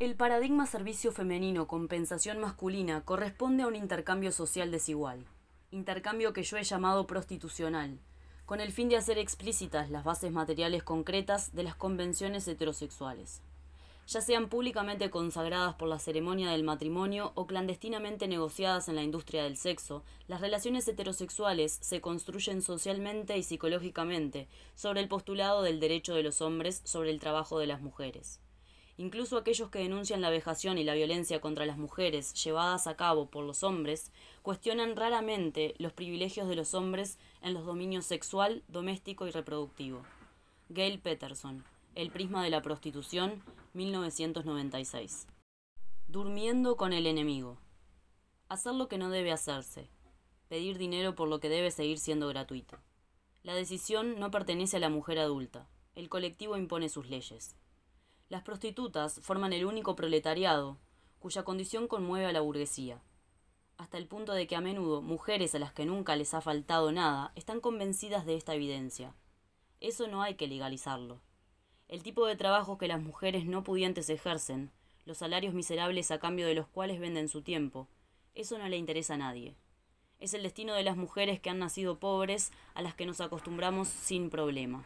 El paradigma servicio femenino compensación masculina corresponde a un intercambio social desigual, intercambio que yo he llamado prostitucional, con el fin de hacer explícitas las bases materiales concretas de las convenciones heterosexuales ya sean públicamente consagradas por la ceremonia del matrimonio o clandestinamente negociadas en la industria del sexo, las relaciones heterosexuales se construyen socialmente y psicológicamente sobre el postulado del derecho de los hombres sobre el trabajo de las mujeres. Incluso aquellos que denuncian la vejación y la violencia contra las mujeres llevadas a cabo por los hombres cuestionan raramente los privilegios de los hombres en los dominios sexual, doméstico y reproductivo. Gail Peterson, El prisma de la prostitución, 1996. Durmiendo con el enemigo. Hacer lo que no debe hacerse. Pedir dinero por lo que debe seguir siendo gratuito. La decisión no pertenece a la mujer adulta. El colectivo impone sus leyes. Las prostitutas forman el único proletariado cuya condición conmueve a la burguesía, hasta el punto de que a menudo mujeres a las que nunca les ha faltado nada están convencidas de esta evidencia. Eso no hay que legalizarlo el tipo de trabajo que las mujeres no pudientes ejercen, los salarios miserables a cambio de los cuales venden su tiempo, eso no le interesa a nadie. Es el destino de las mujeres que han nacido pobres a las que nos acostumbramos sin problema.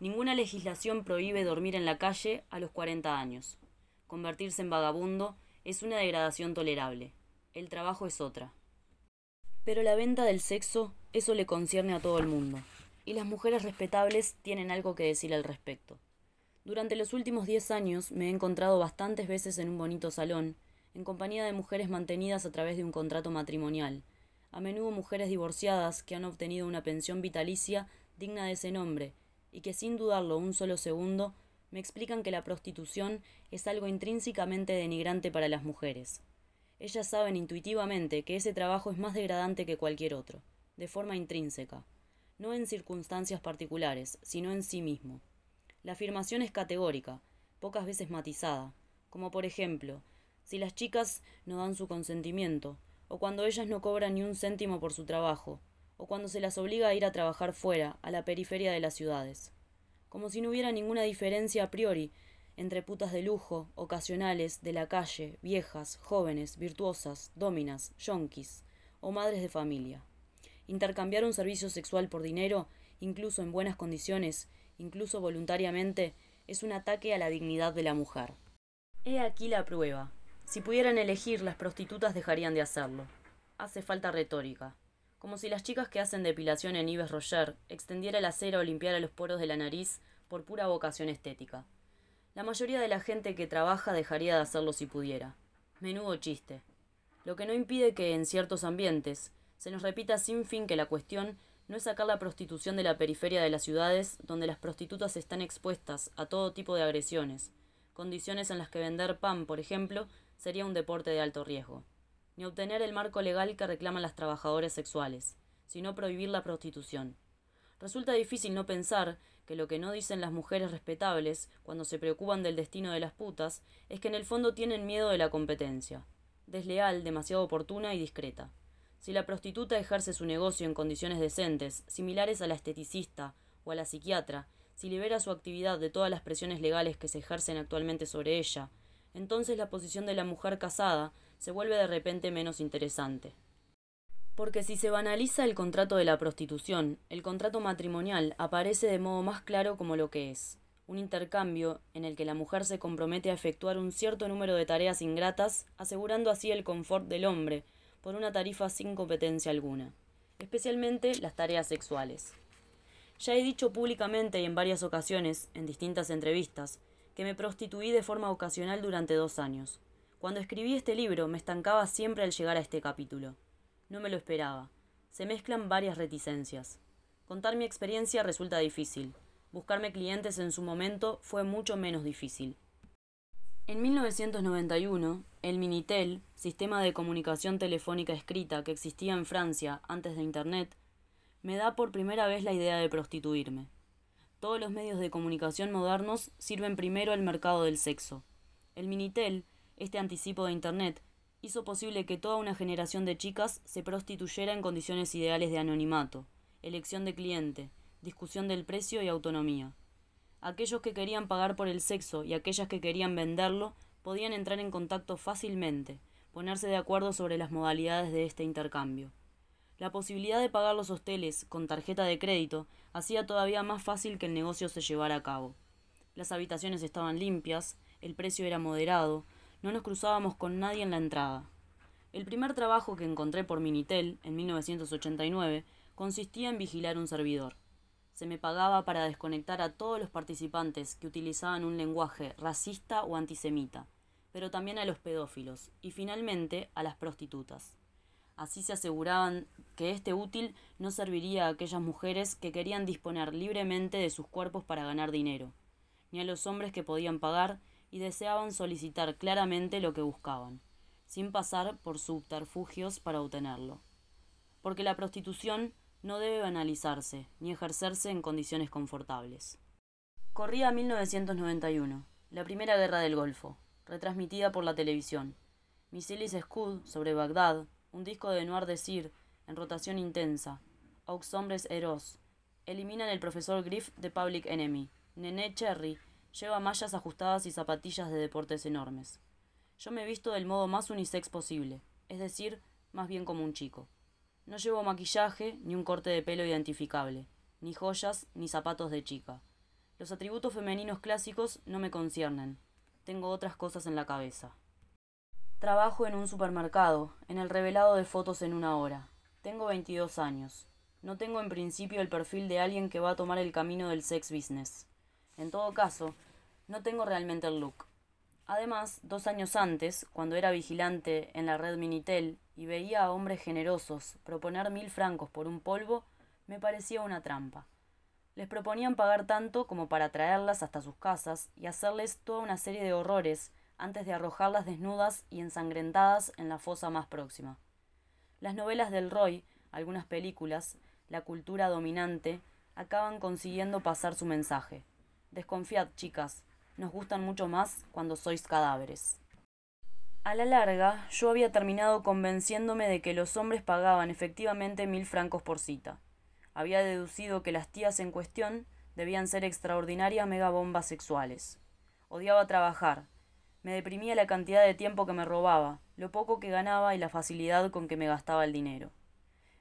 Ninguna legislación prohíbe dormir en la calle a los 40 años. Convertirse en vagabundo es una degradación tolerable. El trabajo es otra. Pero la venta del sexo, eso le concierne a todo el mundo. Y las mujeres respetables tienen algo que decir al respecto. Durante los últimos diez años me he encontrado bastantes veces en un bonito salón, en compañía de mujeres mantenidas a través de un contrato matrimonial, a menudo mujeres divorciadas que han obtenido una pensión vitalicia digna de ese nombre, y que sin dudarlo un solo segundo me explican que la prostitución es algo intrínsecamente denigrante para las mujeres. Ellas saben intuitivamente que ese trabajo es más degradante que cualquier otro, de forma intrínseca, no en circunstancias particulares, sino en sí mismo. La afirmación es categórica, pocas veces matizada, como por ejemplo, si las chicas no dan su consentimiento, o cuando ellas no cobran ni un céntimo por su trabajo, o cuando se las obliga a ir a trabajar fuera, a la periferia de las ciudades. Como si no hubiera ninguna diferencia a priori entre putas de lujo, ocasionales, de la calle, viejas, jóvenes, virtuosas, dóminas, yonkis o madres de familia. Intercambiar un servicio sexual por dinero, incluso en buenas condiciones, incluso voluntariamente, es un ataque a la dignidad de la mujer. He aquí la prueba. Si pudieran elegir, las prostitutas dejarían de hacerlo. Hace falta retórica. Como si las chicas que hacen depilación en Yves Roger extendiera la cera o limpiara los poros de la nariz por pura vocación estética. La mayoría de la gente que trabaja dejaría de hacerlo si pudiera. Menudo chiste. Lo que no impide que, en ciertos ambientes, se nos repita sin fin que la cuestión no es sacar la prostitución de la periferia de las ciudades, donde las prostitutas están expuestas a todo tipo de agresiones, condiciones en las que vender pan, por ejemplo, sería un deporte de alto riesgo, ni obtener el marco legal que reclaman las trabajadoras sexuales, sino prohibir la prostitución. Resulta difícil no pensar que lo que no dicen las mujeres respetables cuando se preocupan del destino de las putas es que en el fondo tienen miedo de la competencia, desleal, demasiado oportuna y discreta. Si la prostituta ejerce su negocio en condiciones decentes, similares a la esteticista o a la psiquiatra, si libera su actividad de todas las presiones legales que se ejercen actualmente sobre ella, entonces la posición de la mujer casada se vuelve de repente menos interesante. Porque si se banaliza el contrato de la prostitución, el contrato matrimonial aparece de modo más claro como lo que es, un intercambio en el que la mujer se compromete a efectuar un cierto número de tareas ingratas, asegurando así el confort del hombre, por una tarifa sin competencia alguna, especialmente las tareas sexuales. Ya he dicho públicamente y en varias ocasiones, en distintas entrevistas, que me prostituí de forma ocasional durante dos años. Cuando escribí este libro me estancaba siempre al llegar a este capítulo. No me lo esperaba. Se mezclan varias reticencias. Contar mi experiencia resulta difícil. Buscarme clientes en su momento fue mucho menos difícil. En 1991, el Minitel, sistema de comunicación telefónica escrita que existía en Francia antes de Internet, me da por primera vez la idea de prostituirme. Todos los medios de comunicación modernos sirven primero al mercado del sexo. El Minitel, este anticipo de Internet, hizo posible que toda una generación de chicas se prostituyera en condiciones ideales de anonimato, elección de cliente, discusión del precio y autonomía aquellos que querían pagar por el sexo y aquellas que querían venderlo podían entrar en contacto fácilmente, ponerse de acuerdo sobre las modalidades de este intercambio. La posibilidad de pagar los hosteles con tarjeta de crédito hacía todavía más fácil que el negocio se llevara a cabo. Las habitaciones estaban limpias, el precio era moderado, no nos cruzábamos con nadie en la entrada. El primer trabajo que encontré por Minitel, en 1989, consistía en vigilar un servidor. Se me pagaba para desconectar a todos los participantes que utilizaban un lenguaje racista o antisemita, pero también a los pedófilos y finalmente a las prostitutas. Así se aseguraban que este útil no serviría a aquellas mujeres que querían disponer libremente de sus cuerpos para ganar dinero, ni a los hombres que podían pagar y deseaban solicitar claramente lo que buscaban, sin pasar por subterfugios para obtenerlo. Porque la prostitución no debe banalizarse ni ejercerse en condiciones confortables. Corría 1991, la primera guerra del Golfo, retransmitida por la televisión. Misiles Scud sobre Bagdad, un disco de Noir Sir en rotación intensa, Aux Hombres Heros, eliminan el profesor Griff de Public Enemy, Nene Cherry lleva mallas ajustadas y zapatillas de deportes enormes. Yo me visto del modo más unisex posible, es decir, más bien como un chico. No llevo maquillaje ni un corte de pelo identificable, ni joyas ni zapatos de chica. Los atributos femeninos clásicos no me conciernen. Tengo otras cosas en la cabeza. Trabajo en un supermercado, en el revelado de fotos en una hora. Tengo 22 años. No tengo en principio el perfil de alguien que va a tomar el camino del sex business. En todo caso, no tengo realmente el look. Además, dos años antes, cuando era vigilante en la red Minitel y veía a hombres generosos proponer mil francos por un polvo, me parecía una trampa. Les proponían pagar tanto como para traerlas hasta sus casas y hacerles toda una serie de horrores antes de arrojarlas desnudas y ensangrentadas en la fosa más próxima. Las novelas del Roy, algunas películas, la cultura dominante, acaban consiguiendo pasar su mensaje. Desconfiad, chicas, nos gustan mucho más cuando sois cadáveres. A la larga, yo había terminado convenciéndome de que los hombres pagaban efectivamente mil francos por cita. Había deducido que las tías en cuestión debían ser extraordinarias megabombas sexuales. Odiaba trabajar, me deprimía la cantidad de tiempo que me robaba, lo poco que ganaba y la facilidad con que me gastaba el dinero.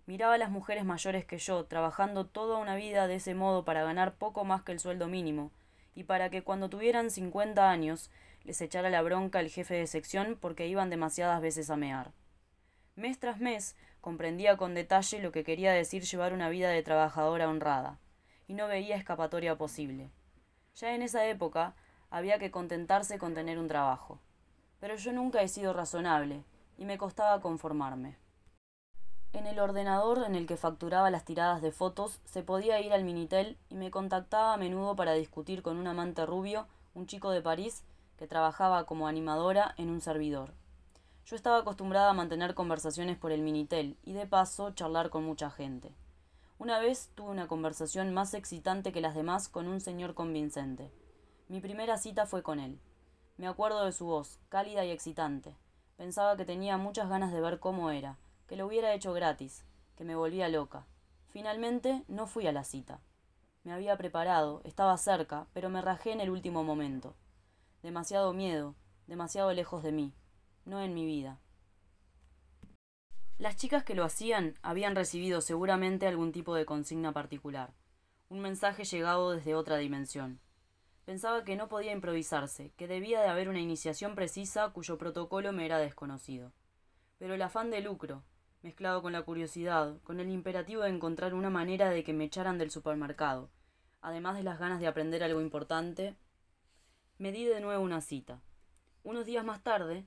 Miraba a las mujeres mayores que yo, trabajando toda una vida de ese modo para ganar poco más que el sueldo mínimo, y para que cuando tuvieran cincuenta años les echara la bronca el jefe de sección porque iban demasiadas veces a mear. Mes tras mes comprendía con detalle lo que quería decir llevar una vida de trabajadora honrada, y no veía escapatoria posible. Ya en esa época había que contentarse con tener un trabajo. Pero yo nunca he sido razonable, y me costaba conformarme. En el ordenador en el que facturaba las tiradas de fotos se podía ir al Minitel y me contactaba a menudo para discutir con un amante rubio, un chico de París, que trabajaba como animadora en un servidor. Yo estaba acostumbrada a mantener conversaciones por el Minitel y de paso charlar con mucha gente. Una vez tuve una conversación más excitante que las demás con un señor convincente. Mi primera cita fue con él. Me acuerdo de su voz, cálida y excitante. Pensaba que tenía muchas ganas de ver cómo era, que lo hubiera hecho gratis, que me volvía loca. Finalmente no fui a la cita. Me había preparado, estaba cerca, pero me rajé en el último momento. Demasiado miedo, demasiado lejos de mí, no en mi vida. Las chicas que lo hacían habían recibido seguramente algún tipo de consigna particular, un mensaje llegado desde otra dimensión. Pensaba que no podía improvisarse, que debía de haber una iniciación precisa cuyo protocolo me era desconocido. Pero el afán de lucro, mezclado con la curiosidad, con el imperativo de encontrar una manera de que me echaran del supermercado, además de las ganas de aprender algo importante, me di de nuevo una cita. Unos días más tarde,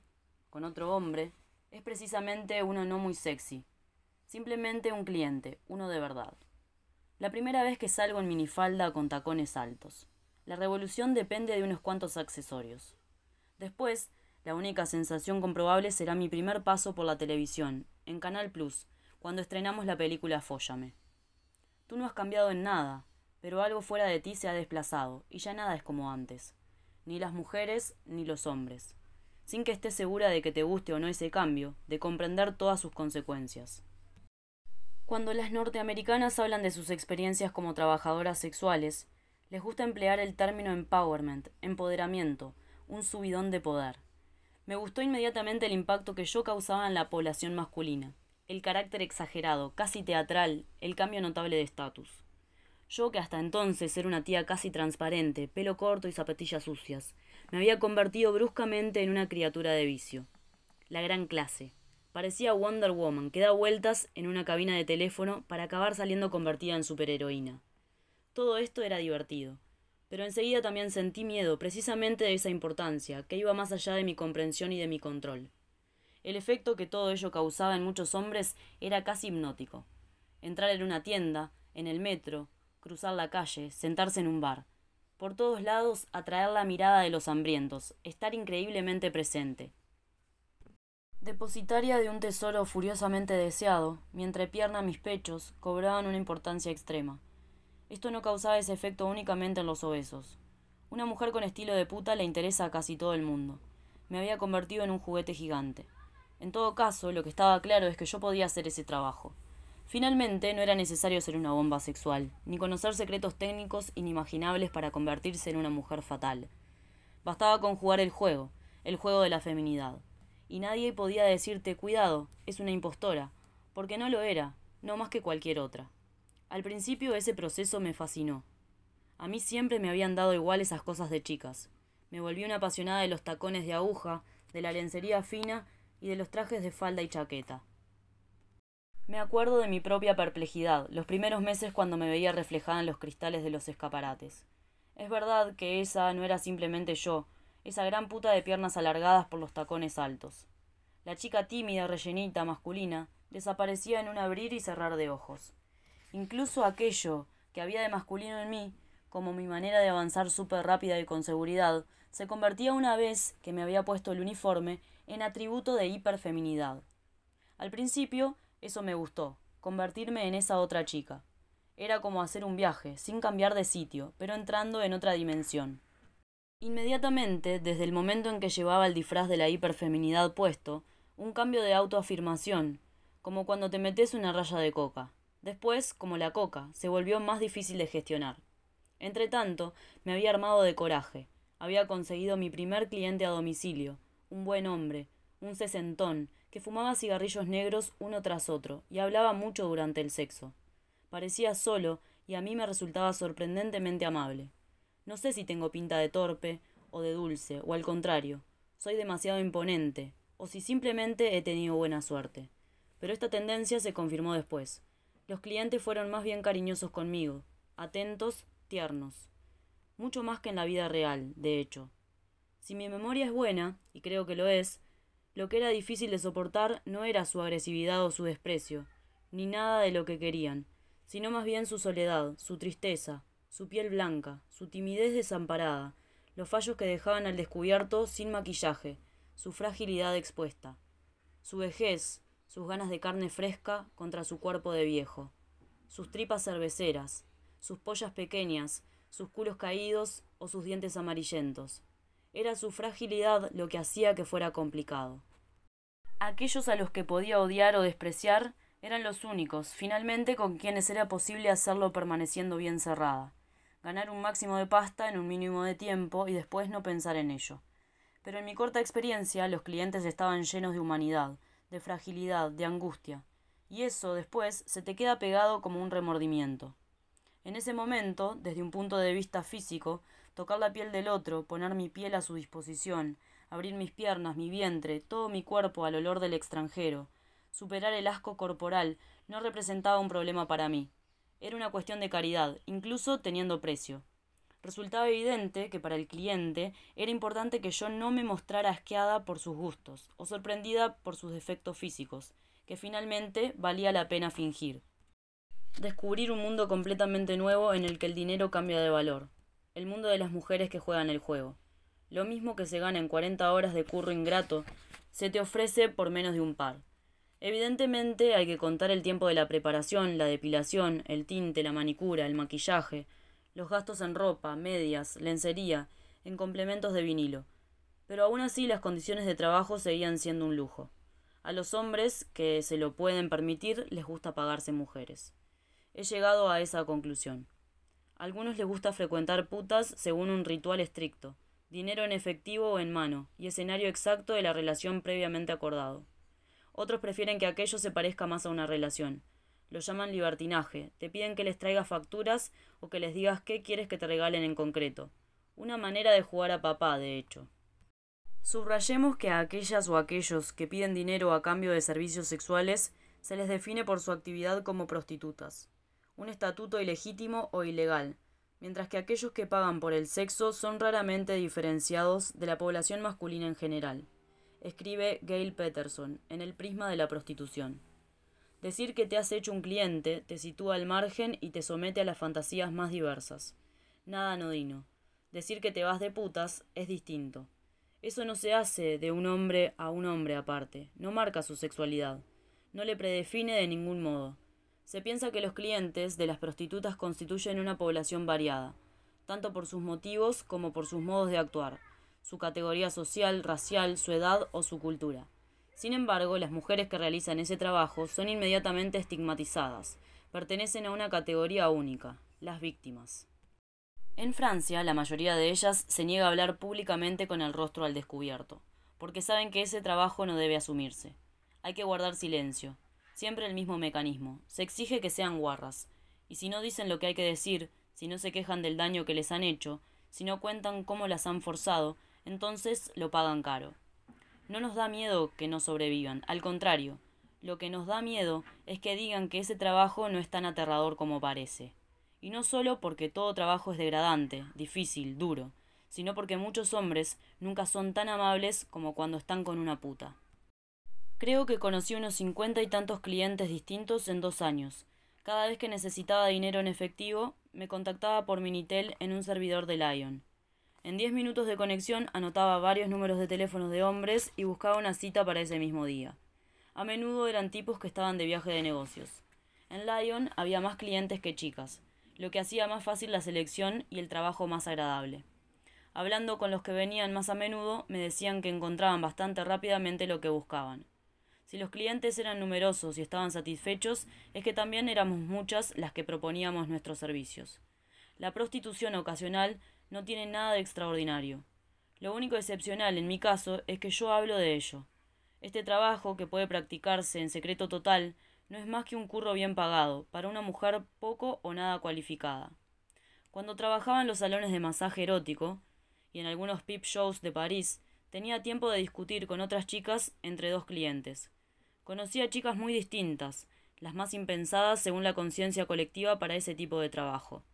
con otro hombre, es precisamente uno no muy sexy, simplemente un cliente, uno de verdad. La primera vez que salgo en minifalda con tacones altos. La revolución depende de unos cuantos accesorios. Después, la única sensación comprobable será mi primer paso por la televisión, en Canal Plus, cuando estrenamos la película Fóllame. Tú no has cambiado en nada, pero algo fuera de ti se ha desplazado, y ya nada es como antes. Ni las mujeres ni los hombres. Sin que estés segura de que te guste o no ese cambio, de comprender todas sus consecuencias. Cuando las norteamericanas hablan de sus experiencias como trabajadoras sexuales, les gusta emplear el término empowerment, empoderamiento, un subidón de poder. Me gustó inmediatamente el impacto que yo causaba en la población masculina, el carácter exagerado, casi teatral, el cambio notable de estatus. Yo, que hasta entonces era una tía casi transparente, pelo corto y zapatillas sucias, me había convertido bruscamente en una criatura de vicio. La gran clase. Parecía Wonder Woman, que da vueltas en una cabina de teléfono para acabar saliendo convertida en superheroína. Todo esto era divertido, pero enseguida también sentí miedo precisamente de esa importancia, que iba más allá de mi comprensión y de mi control. El efecto que todo ello causaba en muchos hombres era casi hipnótico. Entrar en una tienda, en el metro, cruzar la calle, sentarse en un bar. Por todos lados atraer la mirada de los hambrientos, estar increíblemente presente. Depositaria de un tesoro furiosamente deseado, mi entrepierna mis pechos cobraban una importancia extrema. Esto no causaba ese efecto únicamente en los obesos. Una mujer con estilo de puta le interesa a casi todo el mundo. Me había convertido en un juguete gigante. En todo caso, lo que estaba claro es que yo podía hacer ese trabajo. Finalmente, no era necesario ser una bomba sexual, ni conocer secretos técnicos inimaginables para convertirse en una mujer fatal. Bastaba con jugar el juego, el juego de la feminidad. Y nadie podía decirte, cuidado, es una impostora, porque no lo era, no más que cualquier otra. Al principio ese proceso me fascinó. A mí siempre me habían dado igual esas cosas de chicas. Me volví una apasionada de los tacones de aguja, de la lencería fina y de los trajes de falda y chaqueta. Me acuerdo de mi propia perplejidad, los primeros meses cuando me veía reflejada en los cristales de los escaparates. Es verdad que esa no era simplemente yo, esa gran puta de piernas alargadas por los tacones altos. La chica tímida, rellenita, masculina, desaparecía en un abrir y cerrar de ojos. Incluso aquello que había de masculino en mí, como mi manera de avanzar súper rápida y con seguridad, se convertía una vez que me había puesto el uniforme en atributo de hiperfeminidad. Al principio, eso me gustó, convertirme en esa otra chica. Era como hacer un viaje, sin cambiar de sitio, pero entrando en otra dimensión. Inmediatamente, desde el momento en que llevaba el disfraz de la hiperfeminidad puesto, un cambio de autoafirmación, como cuando te metes una raya de coca. Después, como la coca, se volvió más difícil de gestionar. Entretanto, me había armado de coraje. Había conseguido mi primer cliente a domicilio, un buen hombre, un sesentón, que fumaba cigarrillos negros uno tras otro y hablaba mucho durante el sexo. Parecía solo y a mí me resultaba sorprendentemente amable. No sé si tengo pinta de torpe o de dulce, o al contrario, soy demasiado imponente, o si simplemente he tenido buena suerte. Pero esta tendencia se confirmó después. Los clientes fueron más bien cariñosos conmigo, atentos, tiernos. Mucho más que en la vida real, de hecho. Si mi memoria es buena, y creo que lo es, lo que era difícil de soportar no era su agresividad o su desprecio, ni nada de lo que querían, sino más bien su soledad, su tristeza, su piel blanca, su timidez desamparada, los fallos que dejaban al descubierto sin maquillaje, su fragilidad expuesta, su vejez, sus ganas de carne fresca contra su cuerpo de viejo, sus tripas cerveceras, sus pollas pequeñas, sus culos caídos o sus dientes amarillentos. Era su fragilidad lo que hacía que fuera complicado. Aquellos a los que podía odiar o despreciar eran los únicos, finalmente, con quienes era posible hacerlo permaneciendo bien cerrada, ganar un máximo de pasta en un mínimo de tiempo y después no pensar en ello. Pero en mi corta experiencia los clientes estaban llenos de humanidad, de fragilidad, de angustia, y eso después se te queda pegado como un remordimiento. En ese momento, desde un punto de vista físico, tocar la piel del otro, poner mi piel a su disposición, abrir mis piernas, mi vientre, todo mi cuerpo al olor del extranjero, superar el asco corporal, no representaba un problema para mí. Era una cuestión de caridad, incluso teniendo precio. Resultaba evidente que para el cliente era importante que yo no me mostrara asqueada por sus gustos o sorprendida por sus defectos físicos, que finalmente valía la pena fingir. Descubrir un mundo completamente nuevo en el que el dinero cambia de valor. El mundo de las mujeres que juegan el juego. Lo mismo que se gana en 40 horas de curro ingrato, se te ofrece por menos de un par. Evidentemente hay que contar el tiempo de la preparación, la depilación, el tinte, la manicura, el maquillaje, los gastos en ropa, medias, lencería, en complementos de vinilo. Pero aún así las condiciones de trabajo seguían siendo un lujo. A los hombres que se lo pueden permitir les gusta pagarse mujeres. He llegado a esa conclusión. A algunos les gusta frecuentar putas según un ritual estricto, dinero en efectivo o en mano, y escenario exacto de la relación previamente acordado. Otros prefieren que aquello se parezca más a una relación. Lo llaman libertinaje, te piden que les traigas facturas o que les digas qué quieres que te regalen en concreto. Una manera de jugar a papá, de hecho. Subrayemos que a aquellas o aquellos que piden dinero a cambio de servicios sexuales se les define por su actividad como prostitutas, un estatuto ilegítimo o ilegal, mientras que aquellos que pagan por el sexo son raramente diferenciados de la población masculina en general, escribe Gail Peterson en El prisma de la prostitución. Decir que te has hecho un cliente te sitúa al margen y te somete a las fantasías más diversas. Nada anodino. Decir que te vas de putas es distinto. Eso no se hace de un hombre a un hombre aparte, no marca su sexualidad, no le predefine de ningún modo. Se piensa que los clientes de las prostitutas constituyen una población variada, tanto por sus motivos como por sus modos de actuar, su categoría social, racial, su edad o su cultura. Sin embargo, las mujeres que realizan ese trabajo son inmediatamente estigmatizadas, pertenecen a una categoría única, las víctimas. En Francia, la mayoría de ellas se niega a hablar públicamente con el rostro al descubierto, porque saben que ese trabajo no debe asumirse. Hay que guardar silencio, Siempre el mismo mecanismo. Se exige que sean guarras. Y si no dicen lo que hay que decir, si no se quejan del daño que les han hecho, si no cuentan cómo las han forzado, entonces lo pagan caro. No nos da miedo que no sobrevivan, al contrario, lo que nos da miedo es que digan que ese trabajo no es tan aterrador como parece. Y no solo porque todo trabajo es degradante, difícil, duro, sino porque muchos hombres nunca son tan amables como cuando están con una puta. Creo que conocí unos cincuenta y tantos clientes distintos en dos años. Cada vez que necesitaba dinero en efectivo, me contactaba por Minitel en un servidor de Lion. En diez minutos de conexión anotaba varios números de teléfonos de hombres y buscaba una cita para ese mismo día. A menudo eran tipos que estaban de viaje de negocios. En Lion había más clientes que chicas, lo que hacía más fácil la selección y el trabajo más agradable. Hablando con los que venían más a menudo, me decían que encontraban bastante rápidamente lo que buscaban. Si los clientes eran numerosos y estaban satisfechos, es que también éramos muchas las que proponíamos nuestros servicios. La prostitución ocasional no tiene nada de extraordinario. Lo único excepcional en mi caso es que yo hablo de ello. Este trabajo, que puede practicarse en secreto total, no es más que un curro bien pagado, para una mujer poco o nada cualificada. Cuando trabajaba en los salones de masaje erótico, y en algunos pip shows de París, tenía tiempo de discutir con otras chicas entre dos clientes. Conocí a chicas muy distintas, las más impensadas según la conciencia colectiva para ese tipo de trabajo.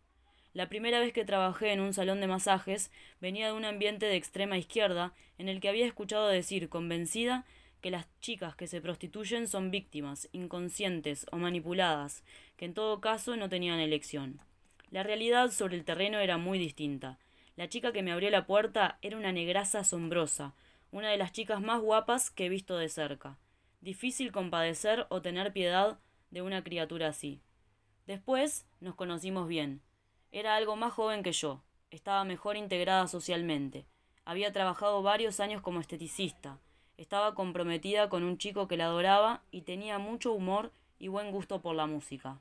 La primera vez que trabajé en un salón de masajes venía de un ambiente de extrema izquierda en el que había escuchado decir convencida que las chicas que se prostituyen son víctimas, inconscientes o manipuladas, que en todo caso no tenían elección. La realidad sobre el terreno era muy distinta. La chica que me abrió la puerta era una negraza asombrosa, una de las chicas más guapas que he visto de cerca. Difícil compadecer o tener piedad de una criatura así. Después nos conocimos bien. Era algo más joven que yo, estaba mejor integrada socialmente, había trabajado varios años como esteticista, estaba comprometida con un chico que la adoraba y tenía mucho humor y buen gusto por la música.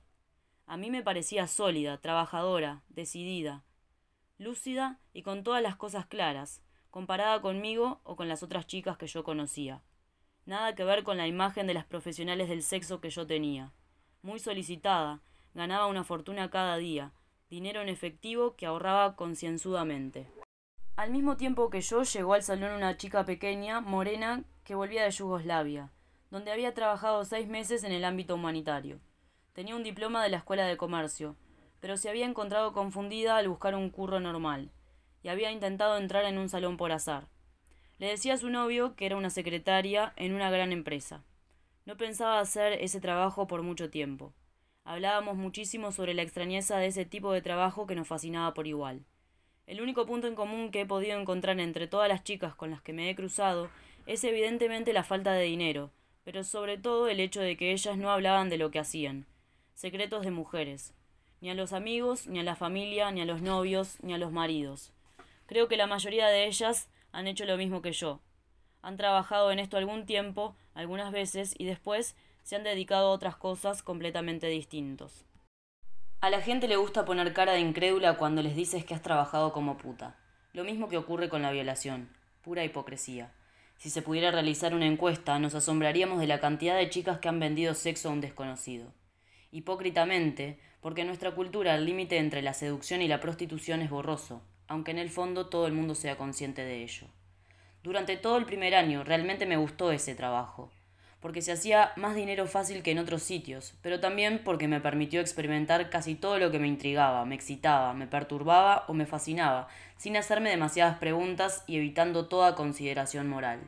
A mí me parecía sólida, trabajadora, decidida, lúcida y con todas las cosas claras, comparada conmigo o con las otras chicas que yo conocía. Nada que ver con la imagen de las profesionales del sexo que yo tenía. Muy solicitada, ganaba una fortuna cada día, dinero en efectivo que ahorraba concienzudamente. Al mismo tiempo que yo llegó al salón una chica pequeña, morena, que volvía de Yugoslavia, donde había trabajado seis meses en el ámbito humanitario. Tenía un diploma de la Escuela de Comercio, pero se había encontrado confundida al buscar un curro normal, y había intentado entrar en un salón por azar. Le decía a su novio que era una secretaria en una gran empresa. No pensaba hacer ese trabajo por mucho tiempo. Hablábamos muchísimo sobre la extrañeza de ese tipo de trabajo que nos fascinaba por igual. El único punto en común que he podido encontrar entre todas las chicas con las que me he cruzado es evidentemente la falta de dinero, pero sobre todo el hecho de que ellas no hablaban de lo que hacían. Secretos de mujeres. Ni a los amigos, ni a la familia, ni a los novios, ni a los maridos. Creo que la mayoría de ellas han hecho lo mismo que yo. Han trabajado en esto algún tiempo, algunas veces, y después se han dedicado a otras cosas completamente distintos. A la gente le gusta poner cara de incrédula cuando les dices que has trabajado como puta. Lo mismo que ocurre con la violación, pura hipocresía. Si se pudiera realizar una encuesta, nos asombraríamos de la cantidad de chicas que han vendido sexo a un desconocido. Hipócritamente, porque en nuestra cultura el límite entre la seducción y la prostitución es borroso, aunque en el fondo todo el mundo sea consciente de ello. Durante todo el primer año realmente me gustó ese trabajo, porque se hacía más dinero fácil que en otros sitios, pero también porque me permitió experimentar casi todo lo que me intrigaba, me excitaba, me perturbaba o me fascinaba, sin hacerme demasiadas preguntas y evitando toda consideración moral.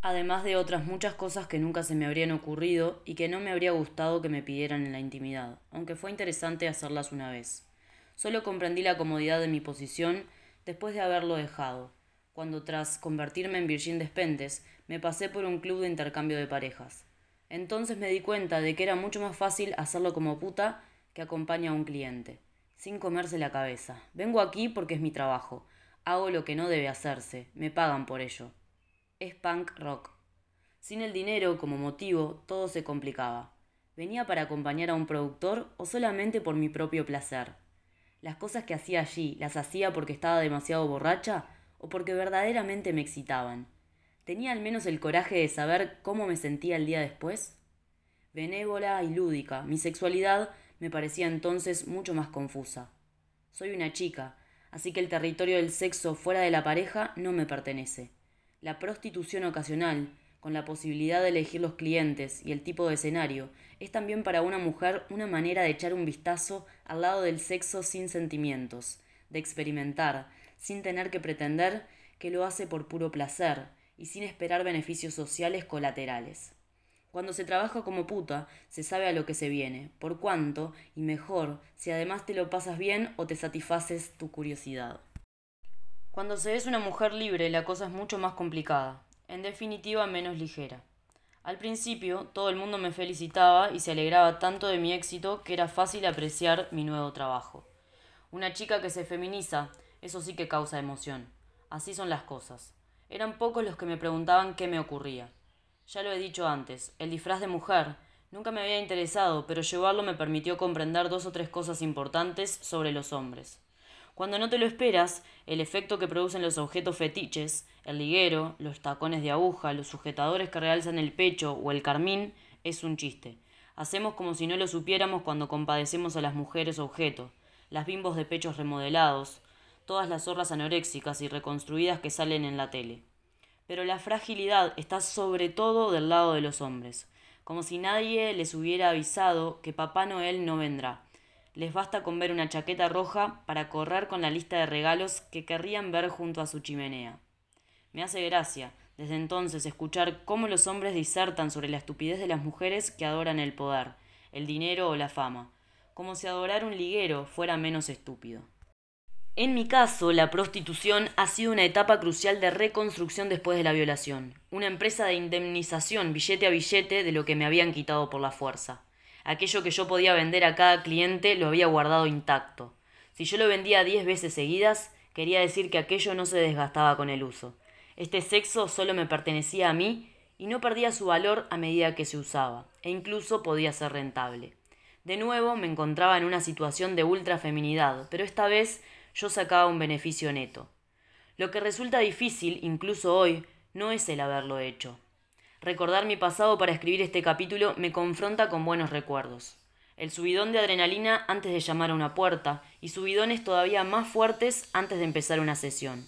Además de otras muchas cosas que nunca se me habrían ocurrido y que no me habría gustado que me pidieran en la intimidad, aunque fue interesante hacerlas una vez. Solo comprendí la comodidad de mi posición después de haberlo dejado, cuando tras convertirme en Virgin Despentes me pasé por un club de intercambio de parejas. Entonces me di cuenta de que era mucho más fácil hacerlo como puta que acompaña a un cliente, sin comerse la cabeza. Vengo aquí porque es mi trabajo. Hago lo que no debe hacerse. Me pagan por ello. Es punk rock. Sin el dinero como motivo, todo se complicaba. ¿Venía para acompañar a un productor o solamente por mi propio placer? Las cosas que hacía allí, ¿las hacía porque estaba demasiado borracha o porque verdaderamente me excitaban. ¿Tenía al menos el coraje de saber cómo me sentía el día después? Benévola y lúdica, mi sexualidad me parecía entonces mucho más confusa. Soy una chica, así que el territorio del sexo fuera de la pareja no me pertenece. La prostitución ocasional, con la posibilidad de elegir los clientes y el tipo de escenario, es también para una mujer una manera de echar un vistazo al lado del sexo sin sentimientos, de experimentar, sin tener que pretender que lo hace por puro placer y sin esperar beneficios sociales colaterales. Cuando se trabaja como puta, se sabe a lo que se viene, por cuánto y mejor si además te lo pasas bien o te satisfaces tu curiosidad. Cuando se es una mujer libre, la cosa es mucho más complicada, en definitiva menos ligera. Al principio, todo el mundo me felicitaba y se alegraba tanto de mi éxito que era fácil apreciar mi nuevo trabajo. Una chica que se feminiza, eso sí que causa emoción. Así son las cosas. Eran pocos los que me preguntaban qué me ocurría. Ya lo he dicho antes, el disfraz de mujer nunca me había interesado, pero llevarlo me permitió comprender dos o tres cosas importantes sobre los hombres. Cuando no te lo esperas, el efecto que producen los objetos fetiches, el liguero, los tacones de aguja, los sujetadores que realzan el pecho o el carmín, es un chiste. Hacemos como si no lo supiéramos cuando compadecemos a las mujeres objeto, las bimbos de pechos remodelados, todas las zorras anoréxicas y reconstruidas que salen en la tele. Pero la fragilidad está sobre todo del lado de los hombres, como si nadie les hubiera avisado que Papá Noel no vendrá. Les basta con ver una chaqueta roja para correr con la lista de regalos que querrían ver junto a su chimenea. Me hace gracia, desde entonces, escuchar cómo los hombres disertan sobre la estupidez de las mujeres que adoran el poder, el dinero o la fama, como si adorar un liguero fuera menos estúpido. En mi caso, la prostitución ha sido una etapa crucial de reconstrucción después de la violación, una empresa de indemnización billete a billete de lo que me habían quitado por la fuerza. Aquello que yo podía vender a cada cliente lo había guardado intacto. Si yo lo vendía diez veces seguidas, quería decir que aquello no se desgastaba con el uso. Este sexo solo me pertenecía a mí y no perdía su valor a medida que se usaba, e incluso podía ser rentable. De nuevo me encontraba en una situación de ultra feminidad, pero esta vez yo sacaba un beneficio neto. Lo que resulta difícil, incluso hoy, no es el haberlo hecho. Recordar mi pasado para escribir este capítulo me confronta con buenos recuerdos. El subidón de adrenalina antes de llamar a una puerta y subidones todavía más fuertes antes de empezar una sesión.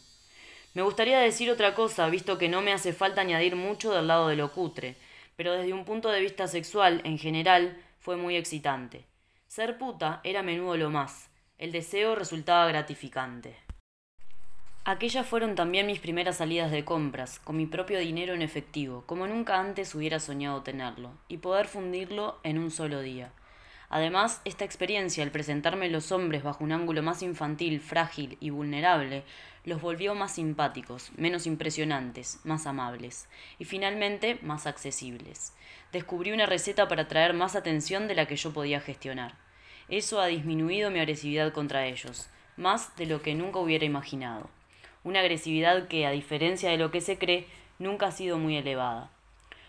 Me gustaría decir otra cosa, visto que no me hace falta añadir mucho del lado de lo cutre, pero desde un punto de vista sexual, en general, fue muy excitante. Ser puta era a menudo lo más, el deseo resultaba gratificante. Aquellas fueron también mis primeras salidas de compras, con mi propio dinero en efectivo, como nunca antes hubiera soñado tenerlo, y poder fundirlo en un solo día. Además, esta experiencia, al presentarme los hombres bajo un ángulo más infantil, frágil y vulnerable, los volvió más simpáticos, menos impresionantes, más amables, y finalmente más accesibles. Descubrí una receta para atraer más atención de la que yo podía gestionar. Eso ha disminuido mi agresividad contra ellos, más de lo que nunca hubiera imaginado. Una agresividad que, a diferencia de lo que se cree, nunca ha sido muy elevada.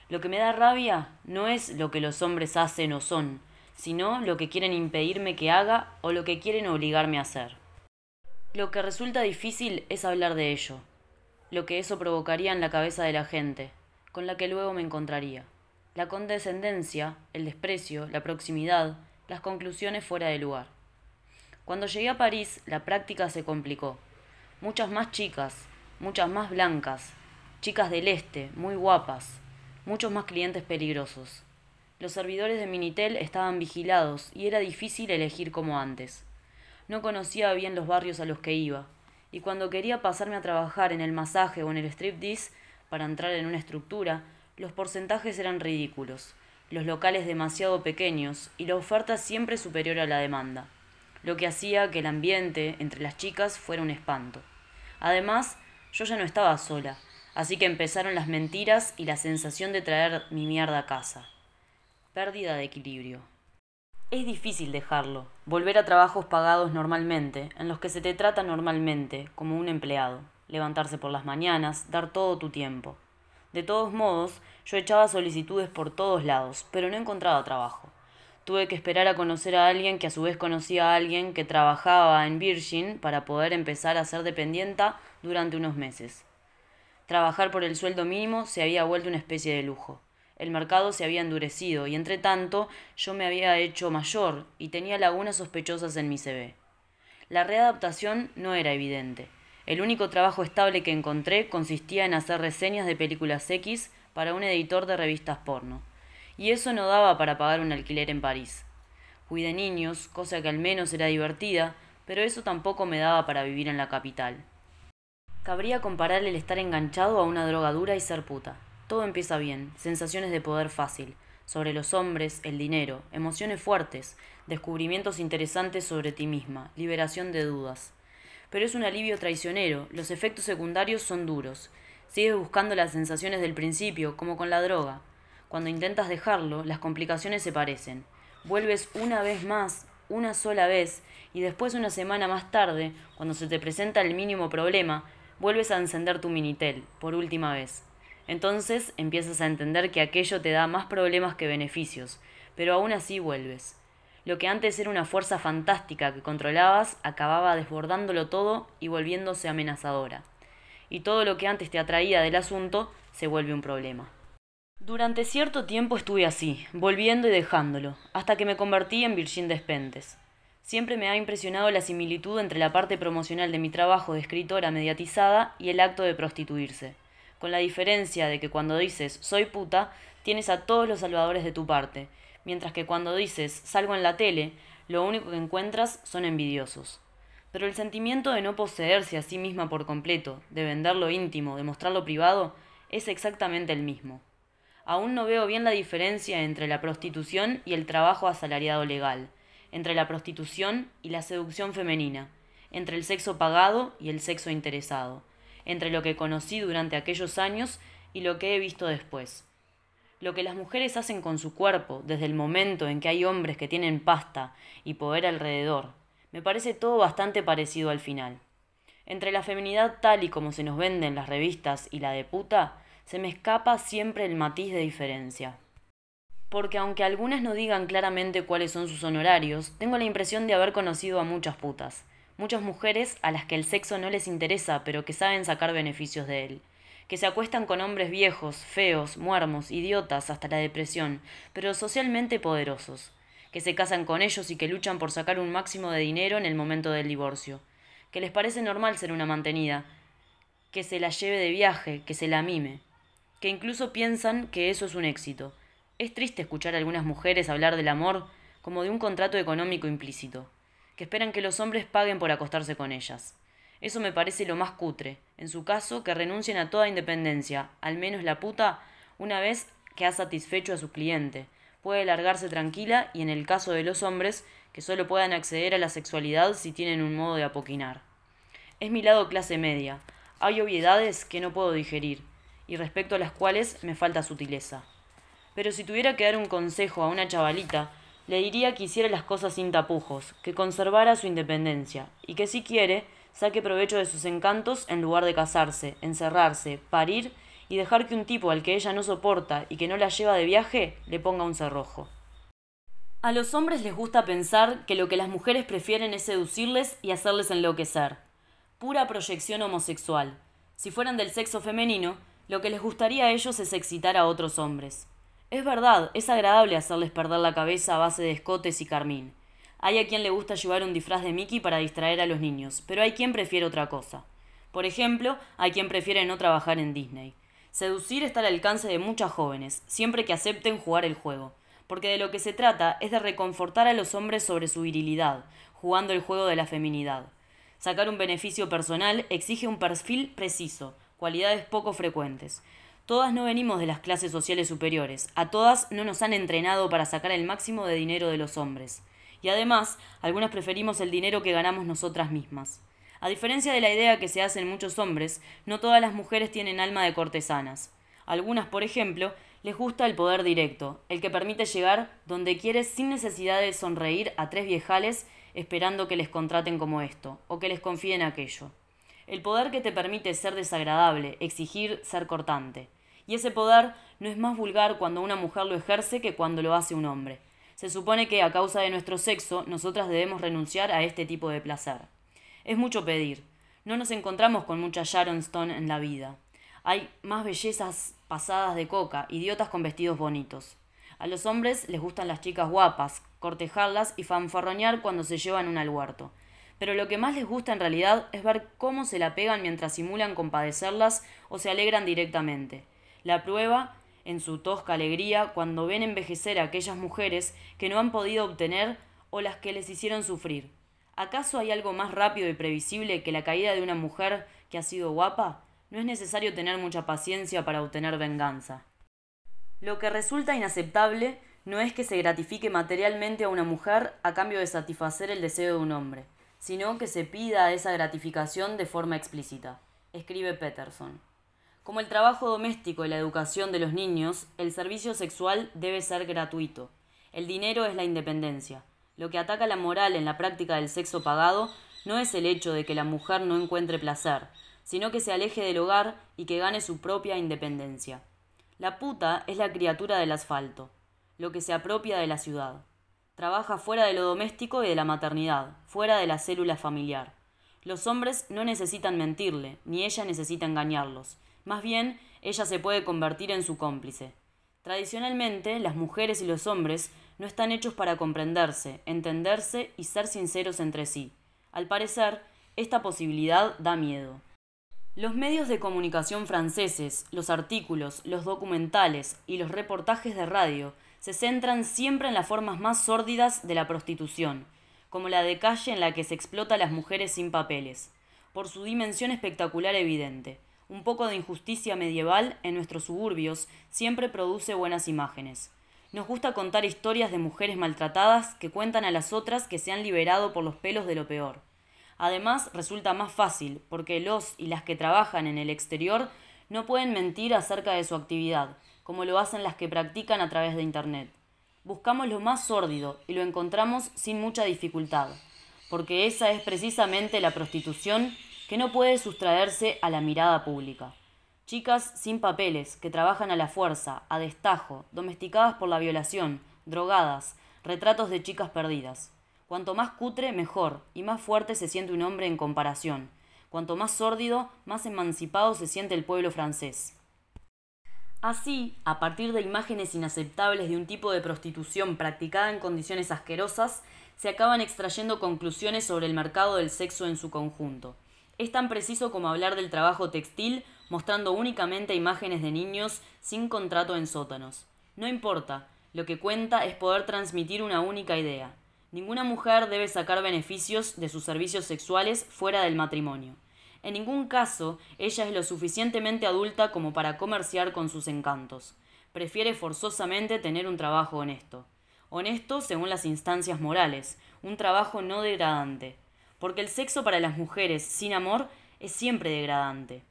Lo que me da rabia no es lo que los hombres hacen o son, sino lo que quieren impedirme que haga o lo que quieren obligarme a hacer. Lo que resulta difícil es hablar de ello, lo que eso provocaría en la cabeza de la gente, con la que luego me encontraría. La condescendencia, el desprecio, la proximidad, las conclusiones fuera de lugar. Cuando llegué a París, la práctica se complicó. Muchas más chicas, muchas más blancas, chicas del este, muy guapas, muchos más clientes peligrosos. Los servidores de Minitel estaban vigilados y era difícil elegir como antes. No conocía bien los barrios a los que iba, y cuando quería pasarme a trabajar en el masaje o en el striptease para entrar en una estructura, los porcentajes eran ridículos, los locales demasiado pequeños y la oferta siempre superior a la demanda, lo que hacía que el ambiente entre las chicas fuera un espanto. Además, yo ya no estaba sola, así que empezaron las mentiras y la sensación de traer mi mierda a casa. Pérdida de equilibrio. Es difícil dejarlo, volver a trabajos pagados normalmente, en los que se te trata normalmente, como un empleado, levantarse por las mañanas, dar todo tu tiempo. De todos modos, yo echaba solicitudes por todos lados, pero no encontraba trabajo. Tuve que esperar a conocer a alguien que a su vez conocía a alguien que trabajaba en Virgin para poder empezar a ser dependienta durante unos meses. Trabajar por el sueldo mínimo se había vuelto una especie de lujo. El mercado se había endurecido y entre tanto yo me había hecho mayor y tenía lagunas sospechosas en mi CV. La readaptación no era evidente. El único trabajo estable que encontré consistía en hacer reseñas de películas X para un editor de revistas porno. Y eso no daba para pagar un alquiler en París. Fui de niños, cosa que al menos era divertida, pero eso tampoco me daba para vivir en la capital. Cabría comparar el estar enganchado a una droga dura y ser puta. Todo empieza bien, sensaciones de poder fácil, sobre los hombres, el dinero, emociones fuertes, descubrimientos interesantes sobre ti misma, liberación de dudas. Pero es un alivio traicionero, los efectos secundarios son duros. Sigues buscando las sensaciones del principio, como con la droga. Cuando intentas dejarlo, las complicaciones se parecen. Vuelves una vez más, una sola vez, y después una semana más tarde, cuando se te presenta el mínimo problema, vuelves a encender tu Minitel, por última vez. Entonces empiezas a entender que aquello te da más problemas que beneficios, pero aún así vuelves. Lo que antes era una fuerza fantástica que controlabas acababa desbordándolo todo y volviéndose amenazadora. Y todo lo que antes te atraía del asunto se vuelve un problema. Durante cierto tiempo estuve así, volviendo y dejándolo, hasta que me convertí en Virgin Despentes. Siempre me ha impresionado la similitud entre la parte promocional de mi trabajo de escritora mediatizada y el acto de prostituirse con la diferencia de que cuando dices soy puta, tienes a todos los salvadores de tu parte, mientras que cuando dices salgo en la tele, lo único que encuentras son envidiosos. Pero el sentimiento de no poseerse a sí misma por completo, de vender lo íntimo, de mostrar lo privado, es exactamente el mismo. Aún no veo bien la diferencia entre la prostitución y el trabajo asalariado legal, entre la prostitución y la seducción femenina, entre el sexo pagado y el sexo interesado entre lo que conocí durante aquellos años y lo que he visto después. Lo que las mujeres hacen con su cuerpo desde el momento en que hay hombres que tienen pasta y poder alrededor, me parece todo bastante parecido al final. Entre la feminidad tal y como se nos vende en las revistas y la de puta, se me escapa siempre el matiz de diferencia. Porque aunque algunas no digan claramente cuáles son sus honorarios, tengo la impresión de haber conocido a muchas putas, muchas mujeres a las que el sexo no les interesa, pero que saben sacar beneficios de él, que se acuestan con hombres viejos, feos, muermos, idiotas hasta la depresión, pero socialmente poderosos, que se casan con ellos y que luchan por sacar un máximo de dinero en el momento del divorcio, que les parece normal ser una mantenida, que se la lleve de viaje, que se la mime, que incluso piensan que eso es un éxito. Es triste escuchar a algunas mujeres hablar del amor como de un contrato económico implícito que esperan que los hombres paguen por acostarse con ellas. Eso me parece lo más cutre. En su caso, que renuncien a toda independencia, al menos la puta, una vez que ha satisfecho a su cliente. Puede largarse tranquila y en el caso de los hombres, que solo puedan acceder a la sexualidad si tienen un modo de apoquinar. Es mi lado clase media. Hay obviedades que no puedo digerir, y respecto a las cuales me falta sutileza. Pero si tuviera que dar un consejo a una chavalita, le diría que hiciera las cosas sin tapujos, que conservara su independencia, y que si quiere, saque provecho de sus encantos en lugar de casarse, encerrarse, parir y dejar que un tipo al que ella no soporta y que no la lleva de viaje le ponga un cerrojo. A los hombres les gusta pensar que lo que las mujeres prefieren es seducirles y hacerles enloquecer. Pura proyección homosexual. Si fueran del sexo femenino, lo que les gustaría a ellos es excitar a otros hombres. Es verdad, es agradable hacerles perder la cabeza a base de escotes y carmín. Hay a quien le gusta llevar un disfraz de Mickey para distraer a los niños, pero hay quien prefiere otra cosa. Por ejemplo, hay quien prefiere no trabajar en Disney. Seducir está al alcance de muchas jóvenes, siempre que acepten jugar el juego, porque de lo que se trata es de reconfortar a los hombres sobre su virilidad, jugando el juego de la feminidad. Sacar un beneficio personal exige un perfil preciso, cualidades poco frecuentes. Todas no venimos de las clases sociales superiores, a todas no nos han entrenado para sacar el máximo de dinero de los hombres. Y además, algunas preferimos el dinero que ganamos nosotras mismas. A diferencia de la idea que se hace en muchos hombres, no todas las mujeres tienen alma de cortesanas. Algunas, por ejemplo, les gusta el poder directo, el que permite llegar donde quieres sin necesidad de sonreír a tres viejales esperando que les contraten como esto, o que les confíen aquello. El poder que te permite ser desagradable, exigir ser cortante. Y ese poder no es más vulgar cuando una mujer lo ejerce que cuando lo hace un hombre. Se supone que a causa de nuestro sexo nosotras debemos renunciar a este tipo de placer. Es mucho pedir. No nos encontramos con mucha Sharon Stone en la vida. Hay más bellezas pasadas de coca, idiotas con vestidos bonitos. A los hombres les gustan las chicas guapas, cortejarlas y fanfarroñar cuando se llevan una al huerto. Pero lo que más les gusta en realidad es ver cómo se la pegan mientras simulan compadecerlas o se alegran directamente. La prueba en su tosca alegría cuando ven envejecer a aquellas mujeres que no han podido obtener o las que les hicieron sufrir. ¿Acaso hay algo más rápido y previsible que la caída de una mujer que ha sido guapa? No es necesario tener mucha paciencia para obtener venganza. Lo que resulta inaceptable no es que se gratifique materialmente a una mujer a cambio de satisfacer el deseo de un hombre, sino que se pida esa gratificación de forma explícita, escribe Peterson. Como el trabajo doméstico y la educación de los niños, el servicio sexual debe ser gratuito. El dinero es la independencia. Lo que ataca la moral en la práctica del sexo pagado no es el hecho de que la mujer no encuentre placer, sino que se aleje del hogar y que gane su propia independencia. La puta es la criatura del asfalto, lo que se apropia de la ciudad. Trabaja fuera de lo doméstico y de la maternidad, fuera de la célula familiar. Los hombres no necesitan mentirle, ni ella necesita engañarlos. Más bien, ella se puede convertir en su cómplice. Tradicionalmente, las mujeres y los hombres no están hechos para comprenderse, entenderse y ser sinceros entre sí. Al parecer, esta posibilidad da miedo. Los medios de comunicación franceses, los artículos, los documentales y los reportajes de radio se centran siempre en las formas más sórdidas de la prostitución, como la de calle en la que se explota a las mujeres sin papeles, por su dimensión espectacular evidente. Un poco de injusticia medieval en nuestros suburbios siempre produce buenas imágenes. Nos gusta contar historias de mujeres maltratadas que cuentan a las otras que se han liberado por los pelos de lo peor. Además, resulta más fácil, porque los y las que trabajan en el exterior no pueden mentir acerca de su actividad, como lo hacen las que practican a través de Internet. Buscamos lo más sórdido y lo encontramos sin mucha dificultad, porque esa es precisamente la prostitución que no puede sustraerse a la mirada pública. Chicas sin papeles, que trabajan a la fuerza, a destajo, domesticadas por la violación, drogadas, retratos de chicas perdidas. Cuanto más cutre, mejor, y más fuerte se siente un hombre en comparación. Cuanto más sórdido, más emancipado se siente el pueblo francés. Así, a partir de imágenes inaceptables de un tipo de prostitución practicada en condiciones asquerosas, se acaban extrayendo conclusiones sobre el mercado del sexo en su conjunto. Es tan preciso como hablar del trabajo textil mostrando únicamente imágenes de niños sin contrato en sótanos. No importa, lo que cuenta es poder transmitir una única idea. Ninguna mujer debe sacar beneficios de sus servicios sexuales fuera del matrimonio. En ningún caso ella es lo suficientemente adulta como para comerciar con sus encantos. Prefiere forzosamente tener un trabajo honesto. Honesto según las instancias morales, un trabajo no degradante, porque el sexo para las mujeres sin amor es siempre degradante.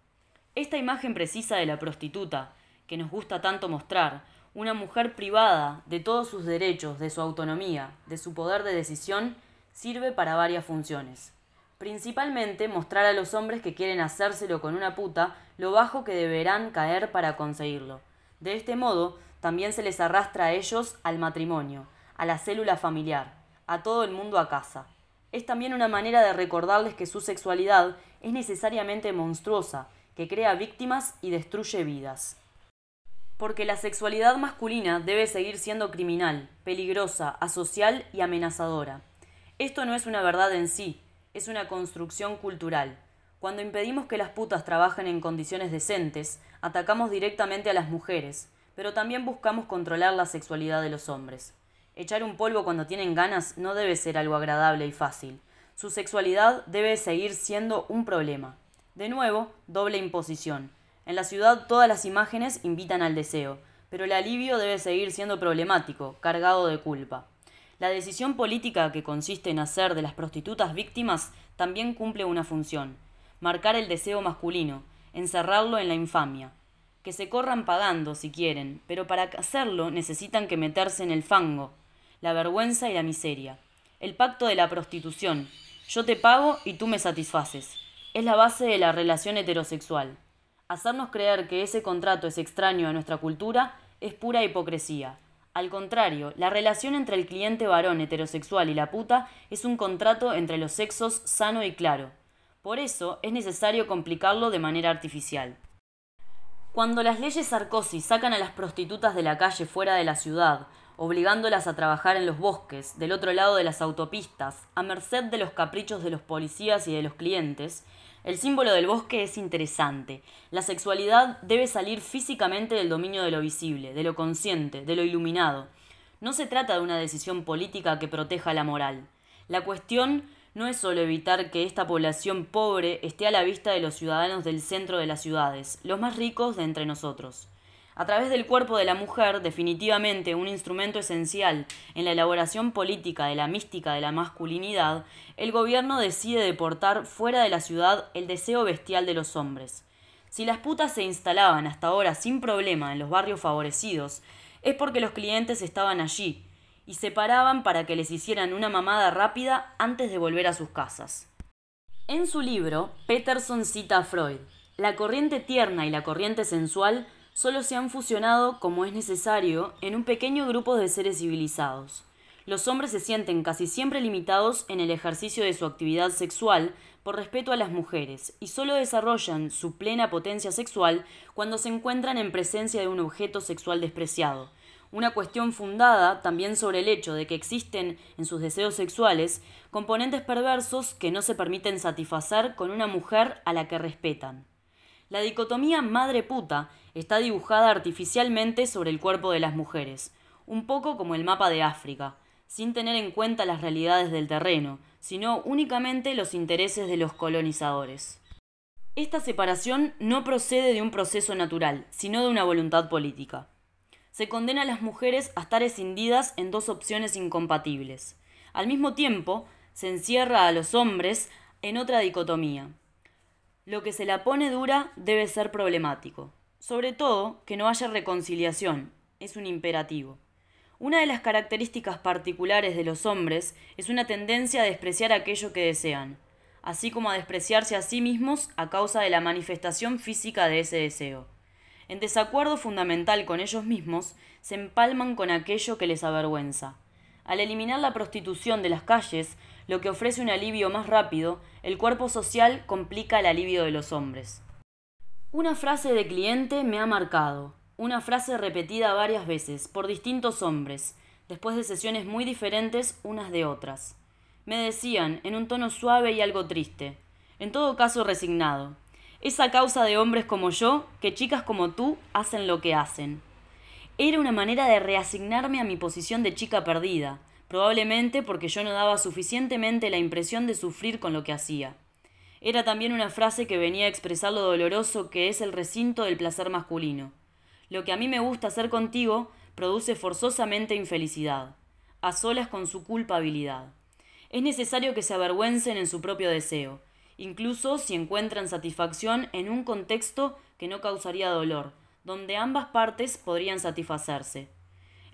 Esta imagen precisa de la prostituta, que nos gusta tanto mostrar, una mujer privada de todos sus derechos, de su autonomía, de su poder de decisión, sirve para varias funciones. Principalmente mostrar a los hombres que quieren hacérselo con una puta lo bajo que deberán caer para conseguirlo. De este modo, también se les arrastra a ellos al matrimonio, a la célula familiar, a todo el mundo a casa. Es también una manera de recordarles que su sexualidad es necesariamente monstruosa, que crea víctimas y destruye vidas. Porque la sexualidad masculina debe seguir siendo criminal, peligrosa, asocial y amenazadora. Esto no es una verdad en sí, es una construcción cultural. Cuando impedimos que las putas trabajen en condiciones decentes, atacamos directamente a las mujeres, pero también buscamos controlar la sexualidad de los hombres. Echar un polvo cuando tienen ganas no debe ser algo agradable y fácil. Su sexualidad debe seguir siendo un problema. De nuevo, doble imposición. En la ciudad todas las imágenes invitan al deseo, pero el alivio debe seguir siendo problemático, cargado de culpa. La decisión política que consiste en hacer de las prostitutas víctimas también cumple una función marcar el deseo masculino, encerrarlo en la infamia. Que se corran pagando si quieren, pero para hacerlo necesitan que meterse en el fango, la vergüenza y la miseria. El pacto de la prostitución. Yo te pago y tú me satisfaces. Es la base de la relación heterosexual. Hacernos creer que ese contrato es extraño a nuestra cultura es pura hipocresía. Al contrario, la relación entre el cliente varón heterosexual y la puta es un contrato entre los sexos sano y claro. Por eso es necesario complicarlo de manera artificial. Cuando las leyes Sarkozy sacan a las prostitutas de la calle fuera de la ciudad, obligándolas a trabajar en los bosques, del otro lado de las autopistas, a merced de los caprichos de los policías y de los clientes, el símbolo del bosque es interesante. La sexualidad debe salir físicamente del dominio de lo visible, de lo consciente, de lo iluminado. No se trata de una decisión política que proteja la moral. La cuestión no es solo evitar que esta población pobre esté a la vista de los ciudadanos del centro de las ciudades, los más ricos de entre nosotros. A través del cuerpo de la mujer, definitivamente un instrumento esencial en la elaboración política de la mística de la masculinidad, el gobierno decide deportar fuera de la ciudad el deseo bestial de los hombres. Si las putas se instalaban hasta ahora sin problema en los barrios favorecidos, es porque los clientes estaban allí, y se paraban para que les hicieran una mamada rápida antes de volver a sus casas. En su libro, Peterson cita a Freud. La corriente tierna y la corriente sensual solo se han fusionado como es necesario en un pequeño grupo de seres civilizados. Los hombres se sienten casi siempre limitados en el ejercicio de su actividad sexual por respeto a las mujeres y solo desarrollan su plena potencia sexual cuando se encuentran en presencia de un objeto sexual despreciado, una cuestión fundada también sobre el hecho de que existen en sus deseos sexuales componentes perversos que no se permiten satisfacer con una mujer a la que respetan. La dicotomía madre puta está dibujada artificialmente sobre el cuerpo de las mujeres, un poco como el mapa de África, sin tener en cuenta las realidades del terreno, sino únicamente los intereses de los colonizadores. Esta separación no procede de un proceso natural, sino de una voluntad política se condena a las mujeres a estar escindidas en dos opciones incompatibles. Al mismo tiempo, se encierra a los hombres en otra dicotomía. Lo que se la pone dura debe ser problemático. Sobre todo, que no haya reconciliación. Es un imperativo. Una de las características particulares de los hombres es una tendencia a despreciar aquello que desean, así como a despreciarse a sí mismos a causa de la manifestación física de ese deseo. En desacuerdo fundamental con ellos mismos, se empalman con aquello que les avergüenza. Al eliminar la prostitución de las calles, lo que ofrece un alivio más rápido, el cuerpo social complica el alivio de los hombres. Una frase de cliente me ha marcado, una frase repetida varias veces por distintos hombres, después de sesiones muy diferentes unas de otras. Me decían, en un tono suave y algo triste, en todo caso resignado, esa causa de hombres como yo, que chicas como tú hacen lo que hacen. Era una manera de reasignarme a mi posición de chica perdida, probablemente porque yo no daba suficientemente la impresión de sufrir con lo que hacía. Era también una frase que venía a expresar lo doloroso que es el recinto del placer masculino. Lo que a mí me gusta hacer contigo produce forzosamente infelicidad, a solas con su culpabilidad. Es necesario que se avergüencen en su propio deseo, incluso si encuentran satisfacción en un contexto que no causaría dolor, donde ambas partes podrían satisfacerse.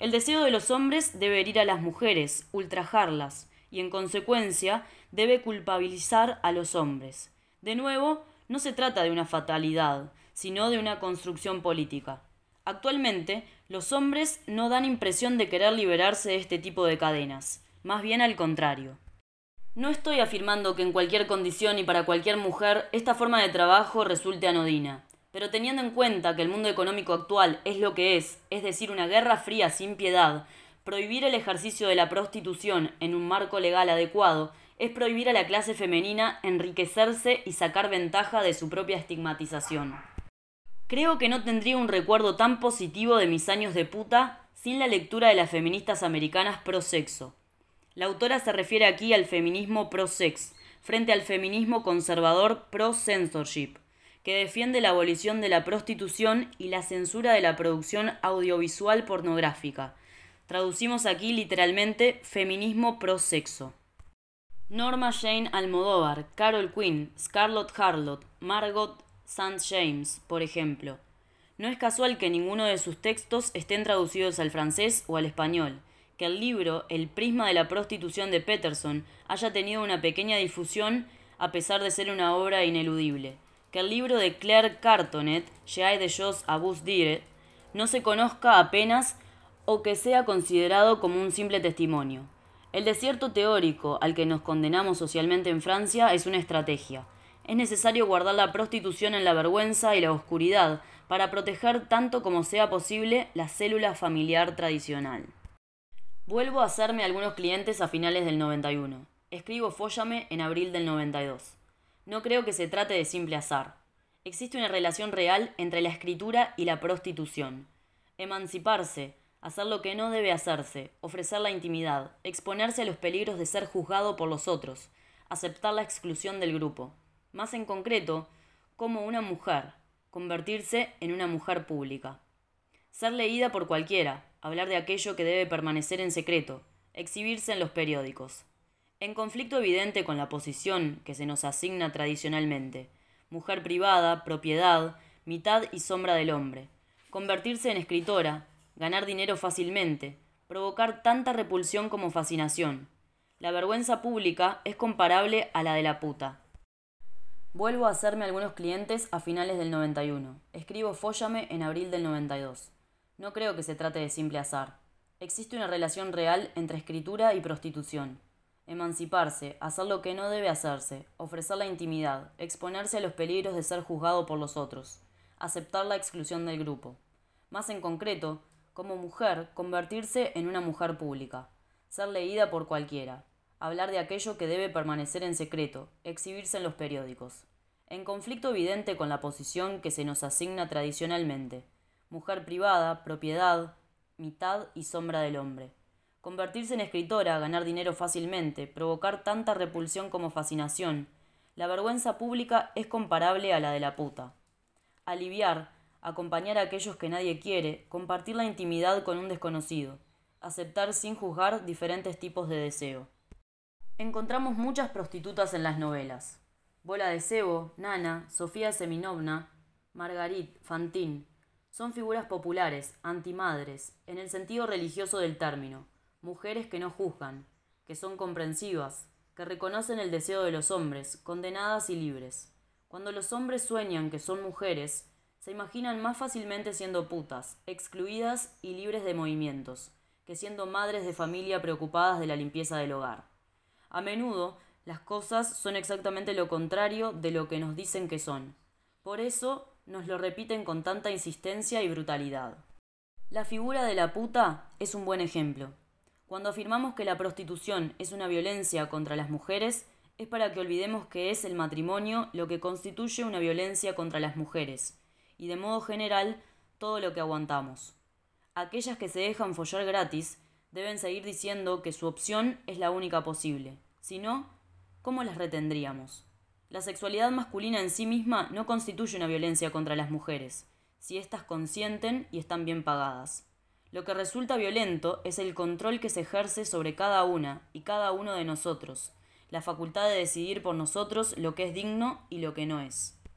El deseo de los hombres debe herir a las mujeres, ultrajarlas, y en consecuencia debe culpabilizar a los hombres. De nuevo, no se trata de una fatalidad, sino de una construcción política. Actualmente, los hombres no dan impresión de querer liberarse de este tipo de cadenas, más bien al contrario. No estoy afirmando que en cualquier condición y para cualquier mujer esta forma de trabajo resulte anodina, pero teniendo en cuenta que el mundo económico actual es lo que es, es decir, una guerra fría sin piedad, prohibir el ejercicio de la prostitución en un marco legal adecuado es prohibir a la clase femenina enriquecerse y sacar ventaja de su propia estigmatización. Creo que no tendría un recuerdo tan positivo de mis años de puta sin la lectura de las feministas americanas pro sexo. La autora se refiere aquí al feminismo pro-sex, frente al feminismo conservador pro-censorship, que defiende la abolición de la prostitución y la censura de la producción audiovisual pornográfica. Traducimos aquí literalmente feminismo pro-sexo. Norma Jane Almodóvar, Carol Quinn, Scarlett Harlot, Margot St. James, por ejemplo. No es casual que ninguno de sus textos estén traducidos al francés o al español, que el libro El prisma de la prostitución de Peterson haya tenido una pequeña difusión a pesar de ser una obra ineludible, que el libro de Claire Cartonet, J'ai de choses à vous dire, no se conozca apenas o que sea considerado como un simple testimonio. El desierto teórico al que nos condenamos socialmente en Francia es una estrategia. Es necesario guardar la prostitución en la vergüenza y la oscuridad para proteger tanto como sea posible la célula familiar tradicional. Vuelvo a hacerme algunos clientes a finales del 91. Escribo Fóllame en abril del 92. No creo que se trate de simple azar. Existe una relación real entre la escritura y la prostitución. Emanciparse, hacer lo que no debe hacerse, ofrecer la intimidad, exponerse a los peligros de ser juzgado por los otros, aceptar la exclusión del grupo. Más en concreto, como una mujer, convertirse en una mujer pública. Ser leída por cualquiera, hablar de aquello que debe permanecer en secreto, exhibirse en los periódicos. En conflicto evidente con la posición que se nos asigna tradicionalmente, mujer privada, propiedad, mitad y sombra del hombre, convertirse en escritora, ganar dinero fácilmente, provocar tanta repulsión como fascinación. La vergüenza pública es comparable a la de la puta. Vuelvo a hacerme algunos clientes a finales del 91. Escribo Fóllame en abril del 92. No creo que se trate de simple azar. Existe una relación real entre escritura y prostitución. Emanciparse, hacer lo que no debe hacerse, ofrecer la intimidad, exponerse a los peligros de ser juzgado por los otros, aceptar la exclusión del grupo. Más en concreto, como mujer, convertirse en una mujer pública, ser leída por cualquiera, hablar de aquello que debe permanecer en secreto, exhibirse en los periódicos, en conflicto evidente con la posición que se nos asigna tradicionalmente, mujer privada, propiedad, mitad y sombra del hombre. Convertirse en escritora, ganar dinero fácilmente, provocar tanta repulsión como fascinación. La vergüenza pública es comparable a la de la puta. Aliviar, acompañar a aquellos que nadie quiere, compartir la intimidad con un desconocido, aceptar sin juzgar diferentes tipos de deseo. Encontramos muchas prostitutas en las novelas. Bola de Cebo, Nana, Sofía Seminovna, Margarit, Fantín, son figuras populares, antimadres, en el sentido religioso del término, mujeres que no juzgan, que son comprensivas, que reconocen el deseo de los hombres, condenadas y libres. Cuando los hombres sueñan que son mujeres, se imaginan más fácilmente siendo putas, excluidas y libres de movimientos, que siendo madres de familia preocupadas de la limpieza del hogar. A menudo, las cosas son exactamente lo contrario de lo que nos dicen que son. Por eso, nos lo repiten con tanta insistencia y brutalidad. La figura de la puta es un buen ejemplo. Cuando afirmamos que la prostitución es una violencia contra las mujeres, es para que olvidemos que es el matrimonio lo que constituye una violencia contra las mujeres, y de modo general todo lo que aguantamos. Aquellas que se dejan follar gratis deben seguir diciendo que su opción es la única posible. Si no, ¿cómo las retendríamos? La sexualidad masculina en sí misma no constituye una violencia contra las mujeres, si éstas consienten y están bien pagadas. Lo que resulta violento es el control que se ejerce sobre cada una y cada uno de nosotros, la facultad de decidir por nosotros lo que es digno y lo que no es.